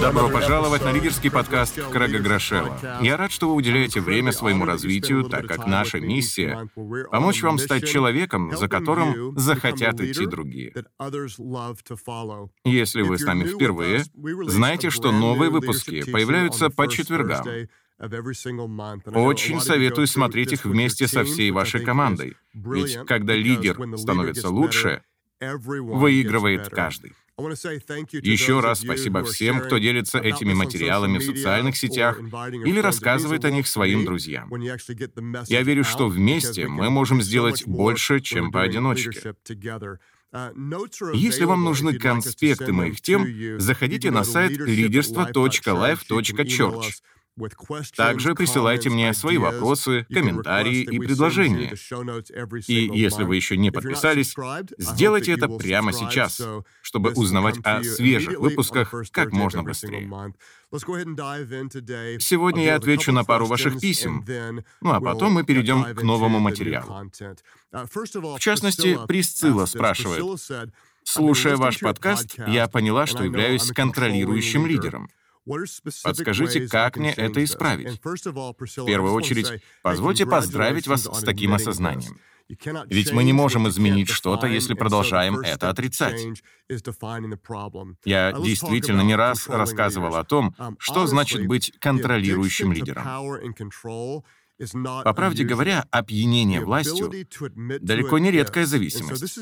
Добро пожаловать на лидерский подкаст Крэга Грошева. Я рад, что вы уделяете время своему развитию, так как наша миссия — помочь вам стать человеком, за которым захотят идти другие. Если вы с нами впервые, знайте, что новые выпуски появляются по четвергам. Очень советую смотреть их вместе со всей вашей командой. Ведь когда лидер становится лучше, выигрывает каждый. Еще раз спасибо всем, кто делится этими материалами в социальных сетях или рассказывает о них своим друзьям. Я верю, что вместе мы можем сделать больше, чем поодиночке. Если вам нужны конспекты моих тем, заходите на сайт leaderство.life.church. Также присылайте мне свои вопросы, комментарии и предложения. И если вы еще не подписались, сделайте это прямо сейчас, чтобы узнавать о свежих выпусках как можно быстрее. Сегодня я отвечу на пару ваших писем, ну а потом мы перейдем к новому материалу. В частности, Присцилла спрашивает, «Слушая ваш подкаст, я поняла, что являюсь контролирующим лидером. Подскажите, как мне это исправить? В первую очередь, позвольте поздравить вас с таким осознанием. Ведь мы не можем изменить что-то, если продолжаем это отрицать. Я действительно не раз рассказывал о том, um, что значит быть контролирующим лидером. По правде говоря, опьянение властью далеко не редкая зависимость.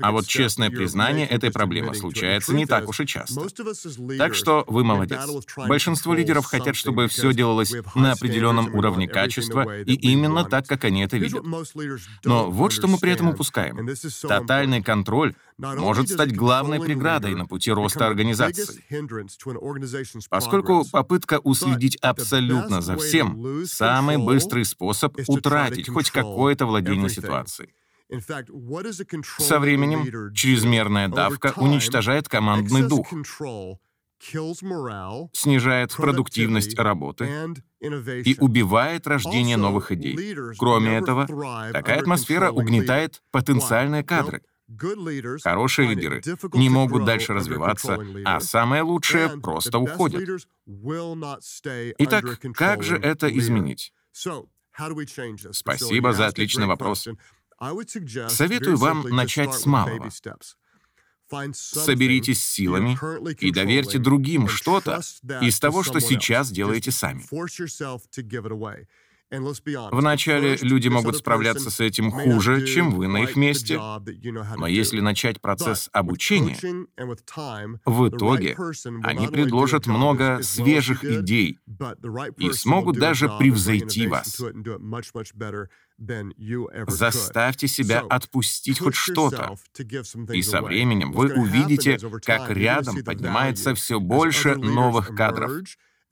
А вот честное признание этой проблемы случается не так уж и часто. Так что вы молодец. Большинство лидеров хотят, чтобы все делалось на определенном уровне качества и именно так, как они это видят. Но вот что мы при этом упускаем. Тотальный контроль может стать главной преградой на пути роста организации. Поскольку попытка уследить абсолютно за всем — самый быстрый способ утратить хоть какое-то владение ситуацией. Со временем чрезмерная давка уничтожает командный дух, снижает продуктивность работы и убивает рождение новых идей. Кроме этого, такая атмосфера угнетает потенциальные кадры, Хорошие лидеры не могут дальше развиваться, а самое лучшее просто уходят. Итак, как же это изменить? Спасибо за отличный вопрос. Советую вам начать с малого. Соберитесь силами и доверьте другим что-то из того, что сейчас делаете сами. Вначале люди могут справляться с этим хуже, чем вы на их месте, но если начать процесс обучения, в итоге они предложат много свежих идей и смогут даже превзойти вас. Заставьте себя отпустить хоть что-то, и со временем вы увидите, как рядом поднимается все больше новых кадров,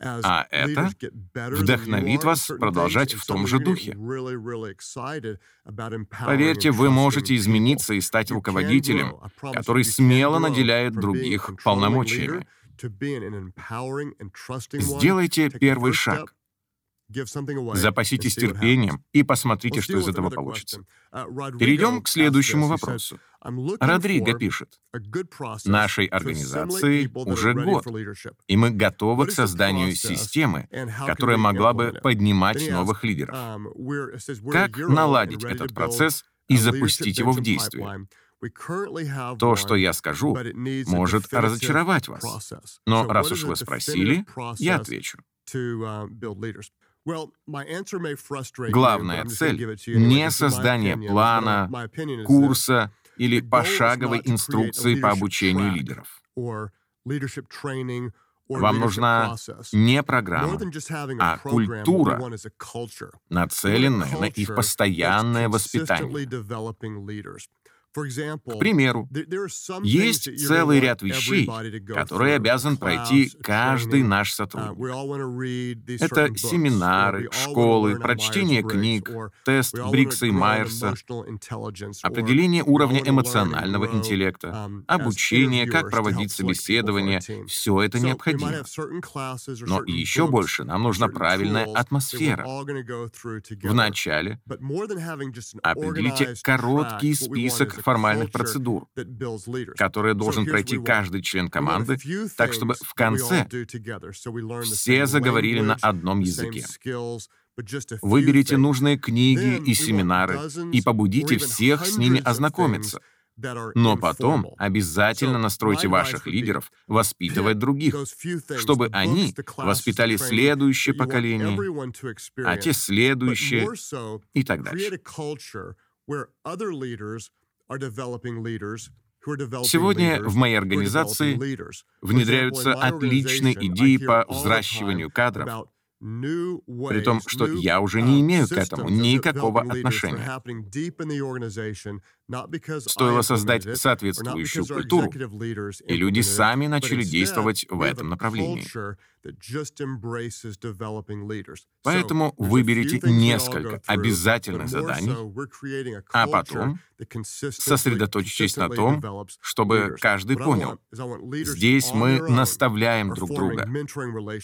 а это вдохновит вас продолжать в том же духе. Поверьте, вы можете измениться и стать руководителем, который смело наделяет других полномочиями. Сделайте первый шаг. Запаситесь терпением и посмотрите, что из этого получится. Uh, Перейдем к следующему вопросу. Родриго пишет, «Нашей организации уже год, и мы готовы к созданию системы, которая могла бы поднимать новых лидеров. Um, как наладить этот процесс и запустить его в действие?» То, что я скажу, может разочаровать вас. Но раз уж вы спросили, я отвечу. Главная цель — не создание плана, курса или пошаговой инструкции по обучению лидеров. Вам нужна не программа, а культура, нацеленная на их постоянное воспитание. К примеру, есть целый ряд вещей, которые обязан пройти каждый наш сотрудник. Это семинары, школы, прочтение книг, тест Брикса и Майерса, определение уровня эмоционального интеллекта, обучение, как проводить собеседование — все это необходимо. Но еще больше. Нам нужна правильная атмосфера. Вначале определите короткий список формальных процедур, которые должен пройти каждый член команды, так чтобы в конце все заговорили на одном языке. Выберите нужные книги и семинары и побудите всех с ними ознакомиться. Но потом обязательно настройте ваших лидеров воспитывать других, чтобы они воспитали следующее поколение, а те следующее и так дальше. Сегодня в моей организации внедряются отличные идеи по взращиванию кадров, при том, что я уже не имею к этому никакого отношения. Стоило создать соответствующую культуру, и люди сами начали действовать в этом направлении. Поэтому выберите несколько обязательных заданий, а потом сосредоточьтесь на том, чтобы каждый понял, здесь мы наставляем друг друга,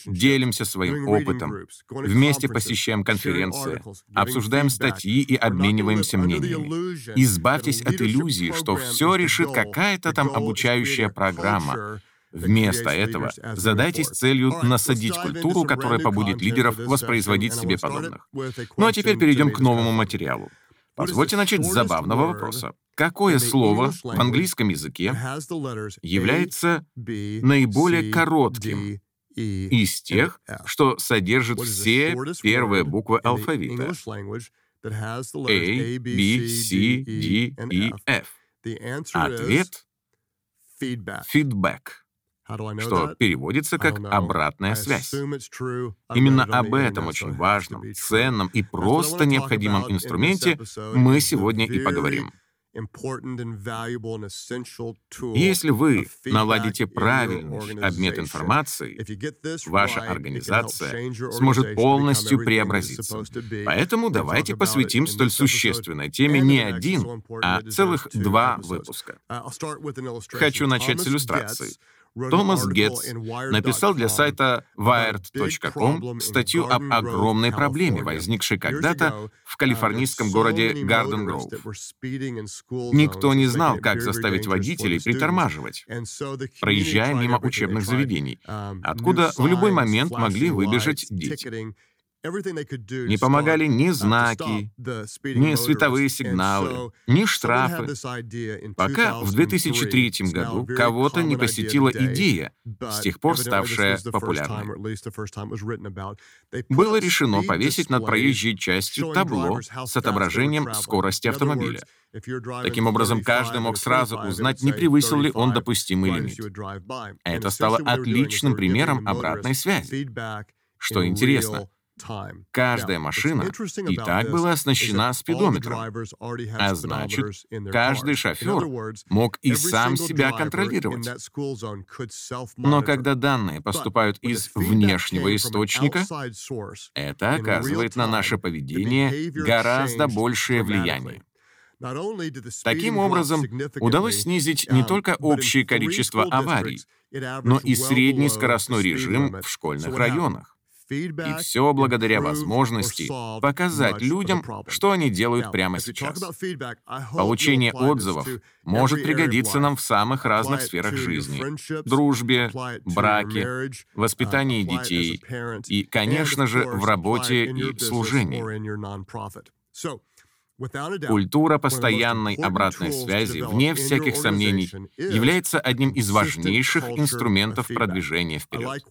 делимся своим опытом, вместе посещаем конференции, обсуждаем статьи и обмениваемся мнениями. Избавьтесь от иллюзии, что все решит какая-то там обучающая программа, Вместо этого задайтесь целью насадить культуру, которая побудит лидеров воспроизводить себе подобных. Ну а теперь перейдем к новому материалу. Позвольте начать с забавного вопроса. Какое слово в английском языке является наиболее коротким из тех, что содержит все первые буквы алфавита? A, B, C, D, E, F. Ответ — фидбэк что переводится как «обратная связь». Именно об этом очень важном, ценном и просто необходимом инструменте мы сегодня и поговорим. Если вы наладите правильный обмен информацией, ваша организация сможет полностью преобразиться. Поэтому давайте посвятим столь существенной теме не один, а целых два выпуска. Хочу начать с иллюстрации. Томас Гетц написал для сайта Wired.com статью об огромной проблеме, возникшей когда-то в калифорнийском городе Гарден Гроув. Никто не знал, как заставить водителей притормаживать, проезжая мимо учебных заведений, откуда в любой момент могли выбежать дети. Не помогали ни знаки, ни световые сигналы, ни штрафы, пока в 2003 году кого-то не посетила идея, с тех пор ставшая популярной. Было решено повесить над проезжей частью табло с отображением скорости автомобиля. Таким образом, каждый мог сразу узнать, не превысил ли он допустимый лимит. Это стало отличным примером обратной связи. Что интересно, Каждая машина и так была оснащена спидометром, а значит, каждый шофер мог и сам себя контролировать. Но когда данные поступают из внешнего источника, это оказывает на наше поведение гораздо большее влияние. Таким образом, удалось снизить не только общее количество аварий, но и средний скоростной режим в школьных районах. И все благодаря возможности показать людям, что они делают прямо сейчас. Получение отзывов может пригодиться нам в самых разных сферах жизни — дружбе, браке, воспитании uh, детей и, конечно же, в работе и служении. Культура постоянной обратной связи, вне всяких сомнений, является одним из важнейших инструментов продвижения вперед.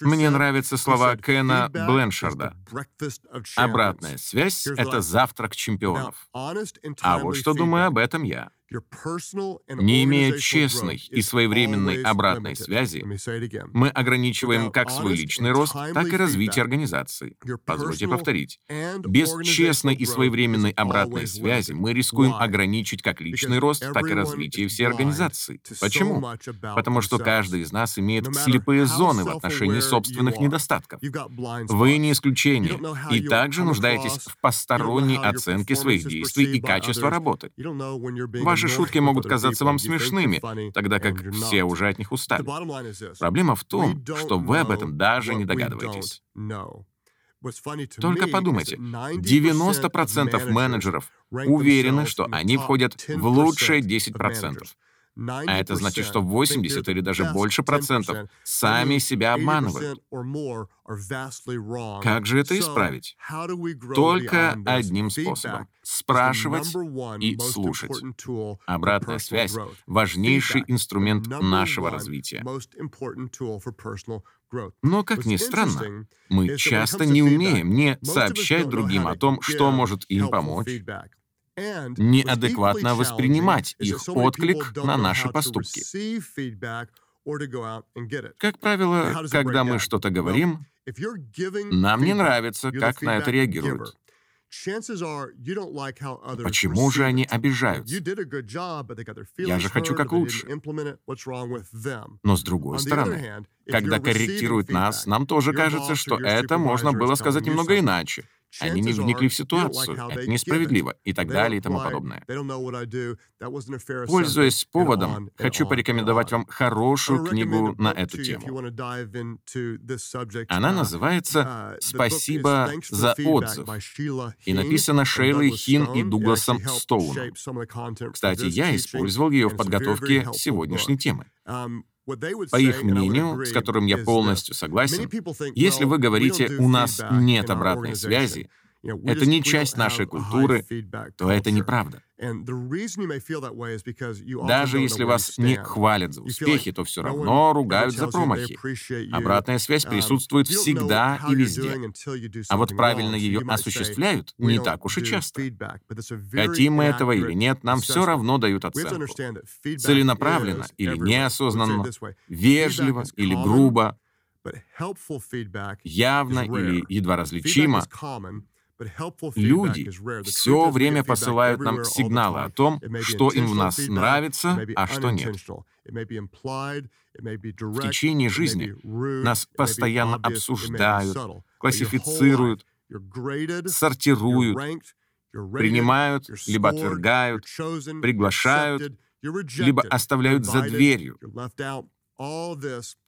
Мне нравятся слова Кена Бленшарда. Обратная связь — это завтрак чемпионов. А вот что думаю об этом я. Не имея честной и своевременной обратной связи, мы ограничиваем как свой личный рост, так и развитие организации. Позвольте повторить. Без честной и своевременной обратной связи мы рискуем ограничить как личный рост, так и развитие всей организации. Почему? Потому что каждый из нас имеет слепые зоны в отношении собственных недостатков. Вы не исключение, и также нуждаетесь в посторонней оценке своих действий и качества работы. Ваш Ваши шутки могут казаться вам смешными, тогда как все уже от них устали. Проблема в том, что вы об этом даже не догадываетесь. Только подумайте, 90% менеджеров уверены, что они входят в лучшие 10%. А это значит, что 80 или даже больше процентов сами себя обманывают. Как же это исправить? Только одним способом — спрашивать и слушать. Обратная связь — важнейший инструмент нашего развития. Но, как ни странно, мы часто не умеем не сообщать другим о том, что может им помочь, неадекватно воспринимать их отклик на наши поступки. Как правило, когда мы что-то говорим, нам не нравится, как на это реагируют. Почему же они обижаются? Я же хочу как лучше. Но с другой стороны, когда корректируют нас, нам тоже кажется, что это можно было сказать немного иначе. Они не вникли в ситуацию, это несправедливо и так далее и тому подобное. Пользуясь поводом, хочу порекомендовать вам хорошую книгу на эту тему. Она называется uh, «Спасибо за отзыв» и написана Шейлой Хин и Дугласом Стоуном. Кстати, я использовал ее в подготовке сегодняшней темы. По их мнению, с которым я полностью согласен, если вы говорите «у нас нет обратной связи», это не часть нашей культуры, то это неправда. Даже если вас не хвалят за успехи, то все равно ругают за промахи. Обратная связь um, присутствует всегда и везде. А вот правильно ее осуществляют не так уж и часто. Хотим мы этого или нет, нам все равно дают оценку. Целенаправленно или неосознанно, вежливо или грубо, явно или едва различимо, Люди все время посылают нам сигналы о том, что им в нас нравится, а что нет. В течение жизни нас постоянно обсуждают, классифицируют, сортируют, принимают, либо отвергают, приглашают, либо оставляют за дверью.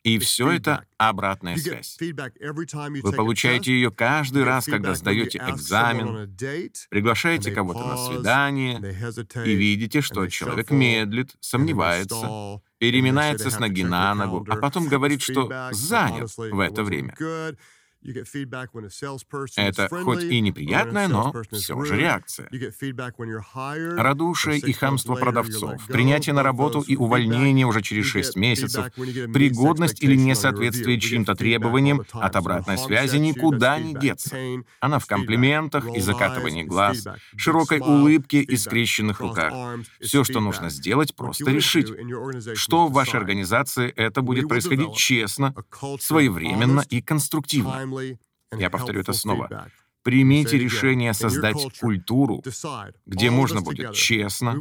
И все это обратная связь. Вы получаете ее каждый раз, когда сдаете экзамен, приглашаете кого-то на свидание и видите, что человек медлит, сомневается, переминается с ноги на ногу, а потом говорит, что занят в это время. Это хоть и неприятная, но все же реакция. Радушие и хамство продавцов, принятие на работу и увольнение уже через 6 месяцев, пригодность или несоответствие чьим-то требованиям от обратной связи никуда не деться. Она в комплиментах и закатывании глаз, широкой улыбке и скрещенных руках. Все, что нужно сделать, просто решить, что в вашей организации это будет происходить честно, своевременно и конструктивно. Я повторю это снова. Примите решение создать культуру, где можно будет честно,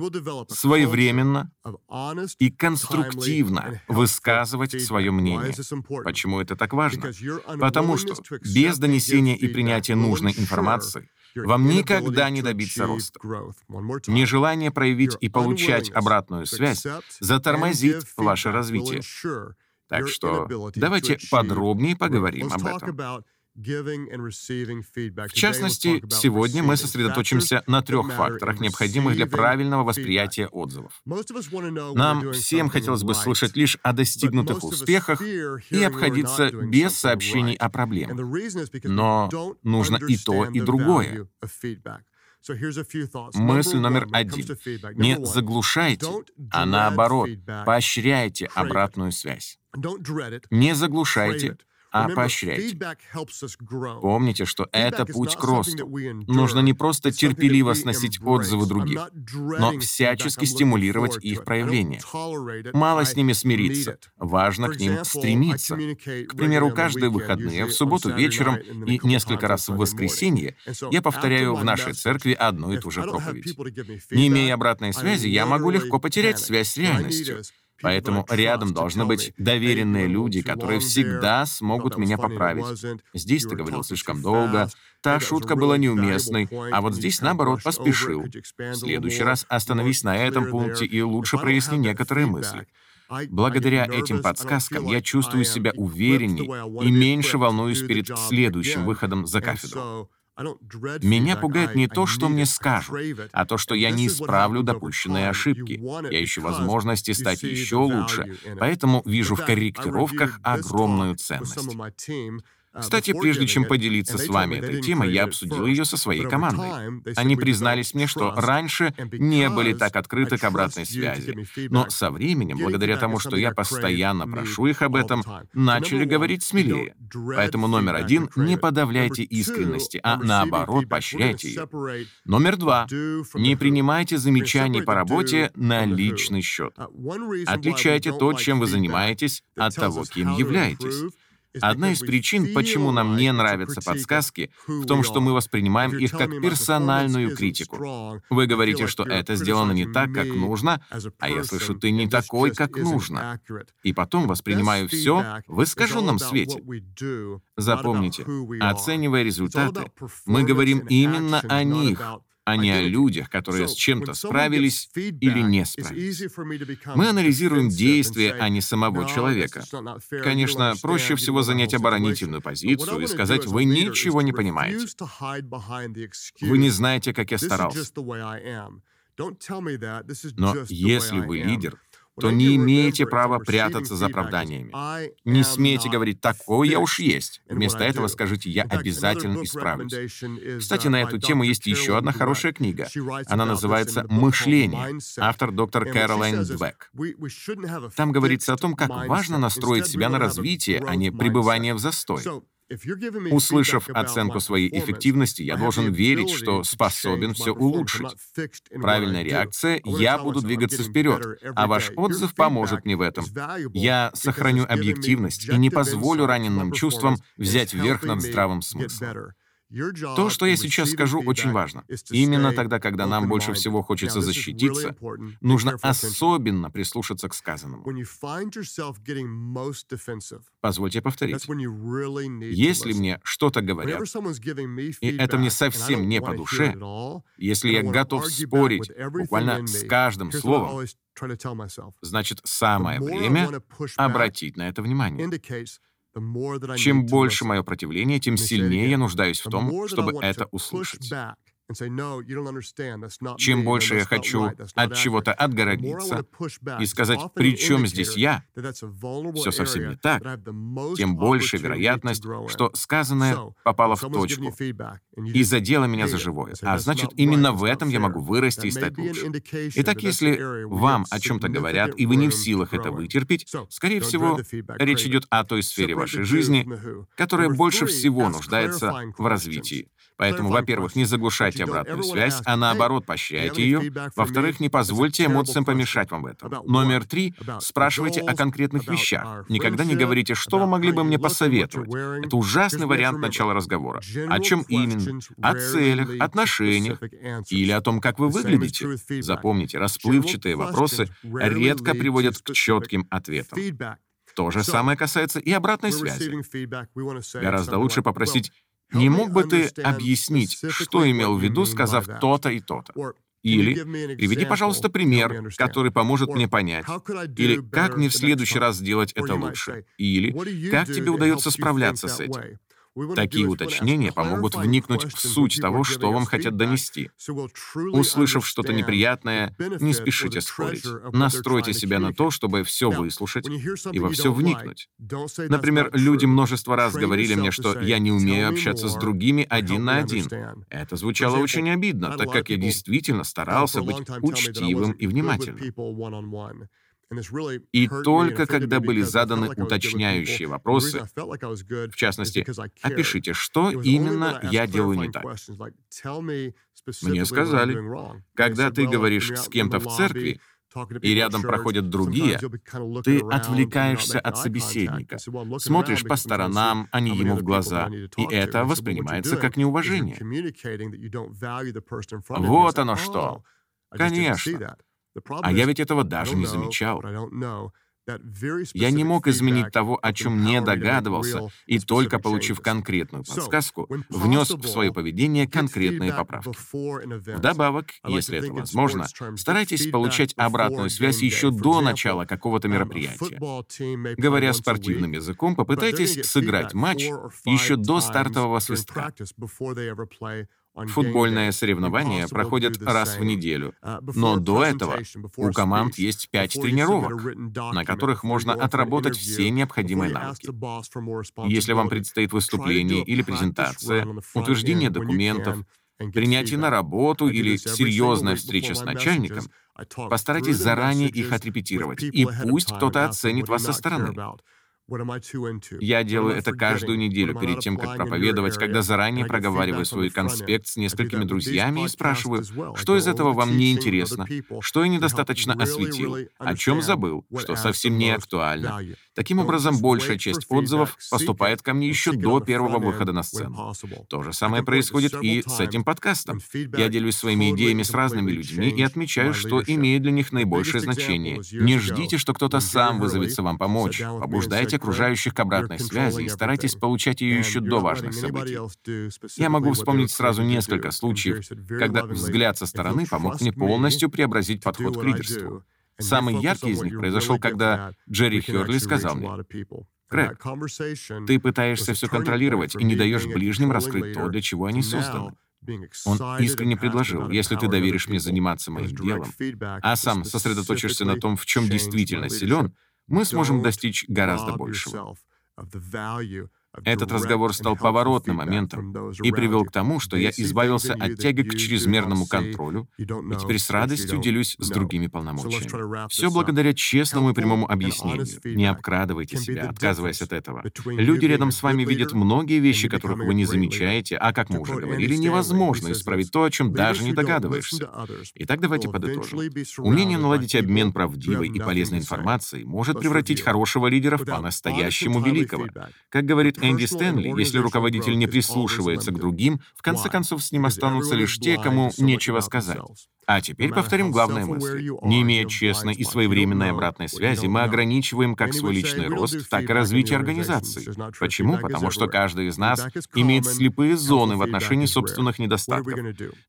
своевременно и конструктивно высказывать свое мнение. Почему это так важно? Потому что без донесения и принятия нужной информации вам никогда не добиться роста. Нежелание проявить и получать обратную связь затормозит ваше развитие. Так что давайте подробнее поговорим об этом. В частности, сегодня мы сосредоточимся на трех факторах, необходимых для правильного восприятия отзывов. Нам всем хотелось бы слышать лишь о достигнутых успехах и обходиться без сообщений о проблемах. Но нужно и то, и другое. Мысль номер один. Не заглушайте, а наоборот, поощряйте обратную связь. Не заглушайте, а поощряйте. Помните, что это путь к росту. Нужно не просто терпеливо сносить отзывы других, но всячески стимулировать их проявление. Мало с ними смириться, важно к ним стремиться. К примеру, каждые выходные, в субботу вечером и несколько раз в воскресенье я повторяю в нашей церкви одну и ту же проповедь. Не имея обратной связи, я могу легко потерять связь с реальностью. Поэтому рядом должны быть доверенные люди, которые всегда смогут меня поправить. Здесь ты говорил слишком долго, та шутка была неуместной, а вот здесь, наоборот, поспешил. В следующий раз остановись на этом пункте и лучше проясни некоторые мысли. Благодаря этим подсказкам я чувствую себя уверенней и меньше волнуюсь перед следующим выходом за кафедру. Меня пугает не то, что мне скажут, а то, что я не исправлю допущенные ошибки. Я ищу возможности стать еще лучше, поэтому вижу в корректировках огромную ценность. Кстати, прежде чем поделиться с вами этой темой, я обсудил ее со своей командой. Они признались мне, что раньше не были так открыты к обратной связи. Но со временем, благодаря тому, что я постоянно прошу их об этом, начали говорить смелее. Поэтому номер один — не подавляйте искренности, а наоборот, поощряйте ее. Номер два — не принимайте замечаний по работе на личный счет. Отличайте то, чем вы занимаетесь, от того, кем являетесь. Одна из причин, почему нам не нравятся подсказки, в том, что мы воспринимаем их как персональную критику. Вы говорите, что это сделано не так, как нужно, а я слышу, ты не такой, как нужно. И потом воспринимаю все в искаженном свете. Запомните, оценивая результаты, мы говорим именно о них, а не о людях, которые с чем-то справились или не справились. Мы анализируем действия, а не самого человека. Конечно, проще всего занять оборонительную позицию и сказать, вы ничего не понимаете. Вы не знаете, как я старался. Но если вы лидер, то не имеете права прятаться за оправданиями. Не смейте говорить «такой я уж есть». Вместо этого скажите «я обязательно исправлюсь». Кстати, на эту тему есть еще одна хорошая книга. Она называется «Мышление», автор доктор Кэролайн Двек. Там говорится о том, как важно настроить себя на развитие, а не пребывание в застой. Услышав оценку своей эффективности, я должен верить, что способен все улучшить. Правильная реакция — я буду двигаться вперед, а ваш отзыв поможет мне в этом. Я сохраню объективность и не позволю раненым чувствам взять верх над здравым смыслом. То, что я сейчас скажу, очень важно. Именно тогда, когда нам больше всего хочется защититься, нужно особенно прислушаться к сказанному. Позвольте повторить. Если мне что-то говорят, и это мне совсем не по душе, если я готов спорить буквально с каждым словом, значит, самое время обратить на это внимание. Чем больше мое противление, тем сильнее я нуждаюсь в том, чтобы это услышать. Чем больше я хочу от чего-то отгородиться и сказать, при чем здесь я, все совсем не так, тем больше вероятность, что сказанное попало в точку и задело меня за живое. А значит, именно в этом я могу вырасти и стать лучше. Итак, если вам о чем-то говорят, и вы не в силах это вытерпеть, скорее всего, речь идет о той сфере вашей жизни, которая больше всего нуждается в развитии. Поэтому, во-первых, не заглушайте обратную связь, а наоборот, поощряйте ее. Во-вторых, не позвольте эмоциям помешать вам в этом. Номер три — спрашивайте о конкретных вещах. Никогда не говорите, что вы могли бы мне посоветовать. Это ужасный вариант начала разговора. О чем именно? О целях, отношениях или о том, как вы выглядите. Запомните, расплывчатые вопросы редко приводят к четким ответам. То же самое касается и обратной связи. Гораздо лучше попросить не мог бы ты объяснить, что имел в виду, сказав то-то и то-то? Или приведи, пожалуйста, пример, который поможет мне понять. Или как мне в следующий раз сделать это лучше. Или как тебе удается справляться с этим. Такие уточнения помогут вникнуть в суть того, что вам хотят донести. Услышав что-то неприятное, не спешите спорить. Настройте себя на то, чтобы все выслушать и во все вникнуть. Например, люди множество раз говорили мне, что я не умею общаться с другими один на один. Это звучало очень обидно, так как я действительно старался быть учтивым и внимательным. И только когда были заданы уточняющие вопросы, в частности, опишите, что именно я делаю не так. Мне сказали, когда ты говоришь с кем-то в церкви, и рядом проходят другие, ты отвлекаешься от собеседника, смотришь по сторонам, а не ему в глаза, и это воспринимается как неуважение. Вот оно что. Конечно. А я ведь этого даже не замечал. Я не мог изменить того, о чем не догадывался, и только получив конкретную подсказку, внес в свое поведение конкретные поправки. Вдобавок, если это возможно, старайтесь получать обратную связь еще до начала какого-то мероприятия. Говоря спортивным языком, попытайтесь сыграть матч еще до стартового свистка. Футбольные соревнования проходят раз в неделю, но до этого у команд есть пять тренировок, на которых можно отработать все необходимые навыки. Если вам предстоит выступление или презентация, утверждение документов, принятие на работу или серьезная встреча с начальником, постарайтесь заранее их отрепетировать, и пусть кто-то оценит вас со стороны. Я делаю это каждую неделю перед тем, как проповедовать, когда заранее проговариваю свой конспект с несколькими друзьями и спрашиваю, что из этого вам не интересно, что я недостаточно осветил, о чем забыл, что совсем не актуально. Таким образом, большая часть отзывов поступает ко мне еще до первого выхода на сцену. То же самое происходит и с этим подкастом. Я делюсь своими идеями с разными людьми и отмечаю, что имеет для них наибольшее значение. Не ждите, что кто-то сам вызовется вам помочь. Побуждайте окружающих к обратной связи и старайтесь получать ее еще до важных событий. Я могу вспомнить сразу несколько случаев, когда взгляд со стороны помог мне полностью преобразить подход к лидерству. Самый яркий из них произошел, когда Джерри Херли сказал мне, «Крэг, ты пытаешься все контролировать и не даешь ближним раскрыть то, для чего они созданы. Он искренне предложил, если ты доверишь мне заниматься моим делом, а сам сосредоточишься на том, в чем действительно силен, мы сможем достичь гораздо большего. Этот разговор стал поворотным моментом и привел к тому, что я избавился от тяги к чрезмерному контролю и теперь с радостью делюсь с другими полномочиями. Все благодаря честному и прямому объяснению. Не обкрадывайте себя, отказываясь от этого. Люди рядом с вами видят многие вещи, которых вы не замечаете, а, как мы уже говорили, невозможно исправить то, о чем даже не догадываешься. Итак, давайте подытожим. Умение наладить обмен правдивой и полезной информацией может превратить хорошего лидера в по-настоящему великого. Как говорит Энди Стэнли, если руководитель не прислушивается к другим, в конце концов с ним останутся лишь те, кому нечего сказать. А теперь повторим главное мысль. Не имея честной и своевременной обратной связи, мы ограничиваем как свой личный рост, так и развитие организации. Почему? Потому что каждый из нас имеет слепые зоны в отношении собственных недостатков.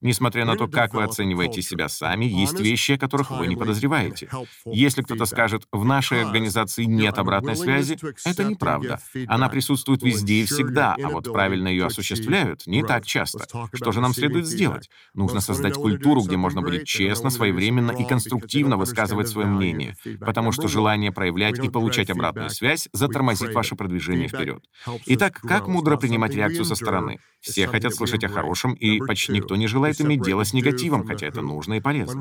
Несмотря на то, как вы оцениваете себя сами, есть вещи, о которых вы не подозреваете. Если кто-то скажет, в нашей организации нет обратной связи, это неправда. Она присутствует везде и всегда, а вот правильно ее осуществляют не так часто. Что же нам следует сделать? Нужно создать культуру, где можно будет честно, своевременно и конструктивно высказывать свое мнение, потому что желание проявлять и получать обратную связь затормозит ваше продвижение вперед. Итак, как мудро принимать реакцию со стороны? Все хотят слышать о хорошем, и почти никто не желает иметь дело с негативом, хотя это нужно и полезно.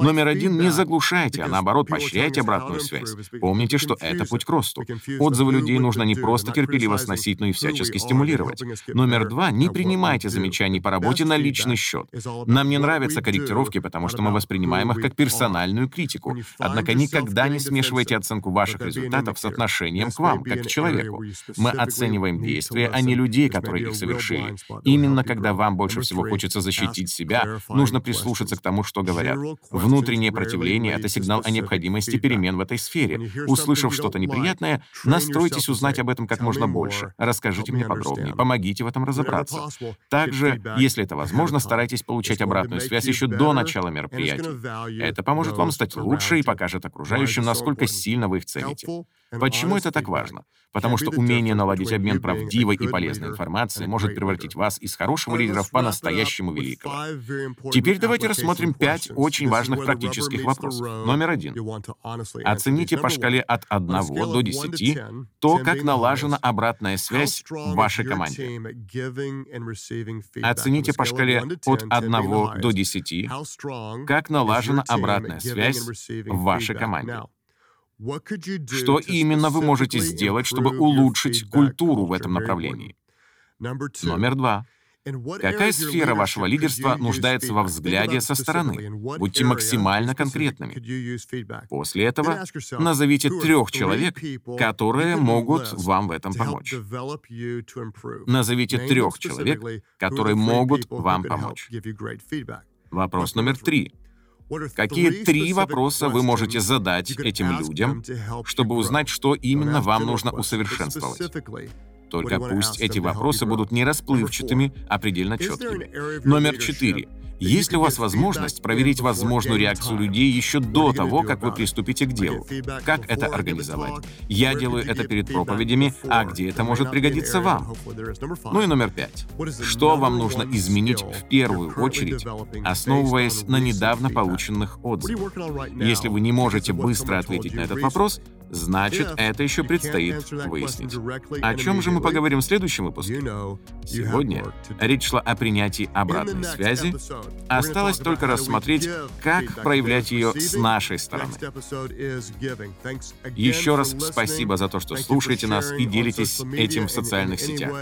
Номер один — не заглушайте, а наоборот, поощряйте обратную связь. Помните, что это путь к росту. Отзывы людей нужно не просто терпеливо сносить, но и всячески стимулировать. Номер два — не принимайте замечаний по работе на личный счет. Нам не нравятся корректировки, потому что мы воспринимаем их как персональную критику. Однако никогда не смешивайте оценку ваших результатов с отношением к вам, как к человеку. Мы оцениваем действия, а не людей, которые их совершили. Именно когда вам больше всего хочется защитить себя, нужно прислушаться к тому, что говорят. Внутреннее противление — это сигнал о необходимости перемен в этой сфере. Услышав что-то неприятное, настройтесь узнать об этом как можно больше. Расскажите мне подробнее, помогите в этом разобраться. Также, если это возможно, старайтесь получать обратную связь еще до начала мероприятий. Это поможет вам стать лучше и покажет окружающим, насколько сильно вы их цените. Почему это так важно? Потому что умение наладить обмен правдивой и полезной информацией может превратить вас из хорошего лидера в по-настоящему великого. Теперь давайте рассмотрим пять очень важных практических вопросов. Номер один. Оцените по шкале от 1 до 10 то, как налажена обратная связь в вашей команде. Оцените по шкале от 1 до 10, как налажена обратная связь в вашей команде. Что именно вы можете сделать, чтобы улучшить культуру в этом направлении? Номер два. Какая сфера вашего лидерства нуждается во взгляде со стороны? Будьте максимально конкретными. После этого назовите трех человек, которые могут вам в этом помочь. Назовите трех человек, которые могут вам помочь. Вопрос номер три. Какие три вопроса вы можете задать этим людям, чтобы узнать, что именно вам нужно усовершенствовать? Только пусть эти вопросы будут не расплывчатыми, а предельно четкими. Номер четыре. Есть ли у вас возможность проверить возможную реакцию людей еще до того, как вы приступите к делу? Как это организовать? Я делаю это перед проповедями, а где это может пригодиться вам? Ну и номер пять. Что вам нужно изменить в первую очередь, основываясь на недавно полученных отзывах? Если вы не можете быстро ответить на этот вопрос, значит, это еще предстоит выяснить. О чем же мы поговорим в следующем выпуске? Сегодня речь шла о принятии обратной связи. Осталось только рассмотреть, как проявлять ее с нашей стороны. Еще раз спасибо за то, что слушаете нас и делитесь этим в социальных сетях.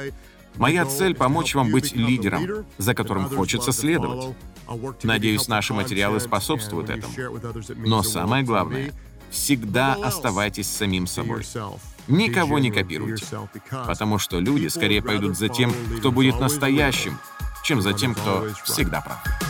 Моя цель — помочь вам быть лидером, за которым хочется следовать. Надеюсь, наши материалы способствуют этому. Но самое главное — всегда оставайтесь самим собой. Никого не копируйте, потому что люди скорее пойдут за тем, кто будет настоящим, чем за тем, кто всегда прав.